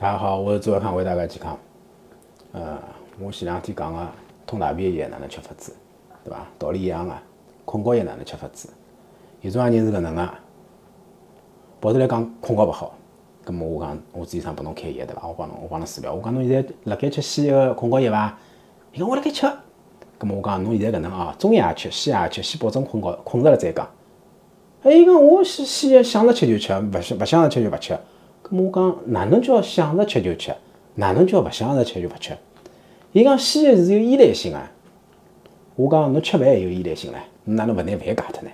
大家好，我是周尔康，为大家健康。呃，我前两天讲个通大便液哪能吃法子，对伐？道理一样个，困觉液哪能吃法子？有种人是搿能个，跑出来讲困觉勿好，葛末我讲我主意上拨侬开药，对伐？我帮侬，我帮侬治疗。我讲侬现在辣盖吃西药困觉药伐？伊讲我辣盖吃。葛末我讲侬现在搿能啊，中药也吃，西药也吃，先保证困觉，困着了再讲。哎，伊讲我西西药想着吃就吃，勿想勿想着吃就勿吃。我讲哪能叫想着吃就吃？哪能叫勿想着吃就勿吃？伊讲西药是有依赖性个。我讲侬吃饭也有依赖性唻，侬哪能勿拿饭戒脱呢？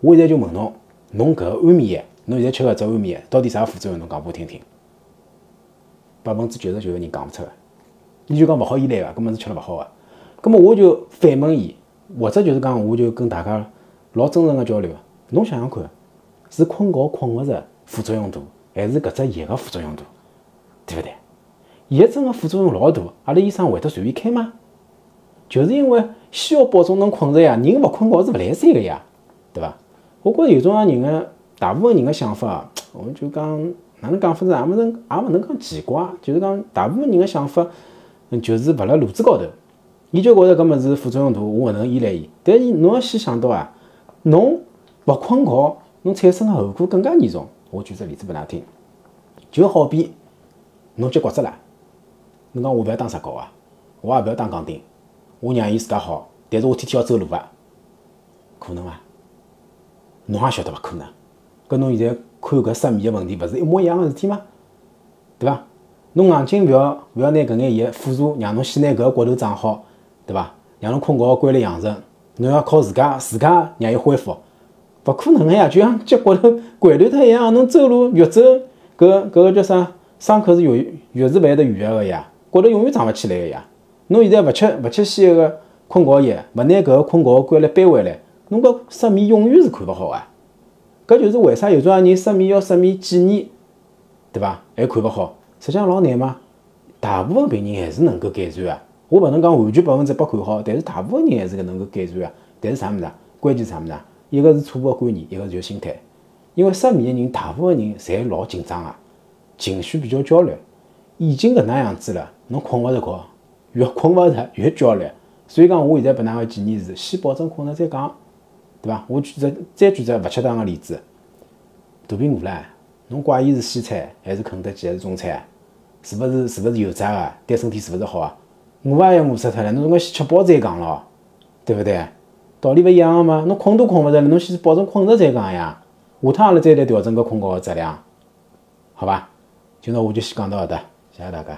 我现在就问侬，侬搿安眠药，侬现在吃搿只安眠药，到底啥副作用？侬讲拨我听听。百分之九十九个人讲勿出个，伊就讲勿好依赖个，根本是吃了勿好个。葛末我就反问伊，或者就是讲，我就跟大家老真诚个交流。侬想想看，是困觉困勿着副作用大，还是搿只药个副作用大？对勿对？药真个副作用老大，阿拉医生会得随便开吗？就是因为需要保证侬困着呀，人勿困觉是勿来三个呀，对伐？我觉着有种人个大部分人个想法，我就讲哪能讲法子，也勿能也勿能讲奇怪，就是讲大部分人个想法，就是勿辣路子高头。伊就觉着搿物事副作用大，我勿能依赖伊。但是侬要先想到啊，侬勿困觉，侬产生个后果更加严重。我举只例子拨㑚听，就好比侬脚骨折了，侬讲我勿要打石膏啊，我也勿要打钢钉，我让伊自家好，但是我天天要走路啊，可能伐？侬也晓得勿可能。搿侬现在看搿失眠个问题，勿是一模一样个事体吗？对伐？侬硬劲勿要勿要拿搿眼药辅助，让侬先拿搿骨头长好。对伐？让侬困觉规律养成，侬要靠自家自家让伊恢复，勿可能个呀！就像脚骨头掼断脱一样，侬走路越走，搿搿个叫啥？伤口是越越是会得愈合个呀，骨头永远长勿起来个呀。侬现在勿吃勿吃西药个困觉药，勿拿搿个困觉个规律扳回来，侬搿失眠永远是看勿好个。搿就是为啥有种人失眠要失眠几年，对伐？还看勿好，实际上老难嘛。大部分病人还是能够改善个。我勿能讲完全百分之百看好，但是大部分人还是能够改善个。但是啥物事啊？关键啥物事啊？一个是错误个观念，一个是心态。因为失眠的人，大部分人侪老紧张啊，情绪比较焦虑。已经搿能样子了，侬困勿着觉，越困勿着越焦虑。所以讲，我现在拨㑚个建议是：先保证困着再讲，对伐？我举只再举只勿恰当个例子，大苹果唻，侬怪伊是西餐还是肯德基还是中餐？是勿是是勿是油炸个？对身体是勿是好啊？饿也要饿死脱了，侬总归先吃饱再讲咯，对勿对？道理勿一样个嘛，侬困都困勿着了，侬先保证困着再讲呀。下趟阿拉再来调整搿困觉个质量，好伐？今朝我就先讲到搿搭，谢谢大家。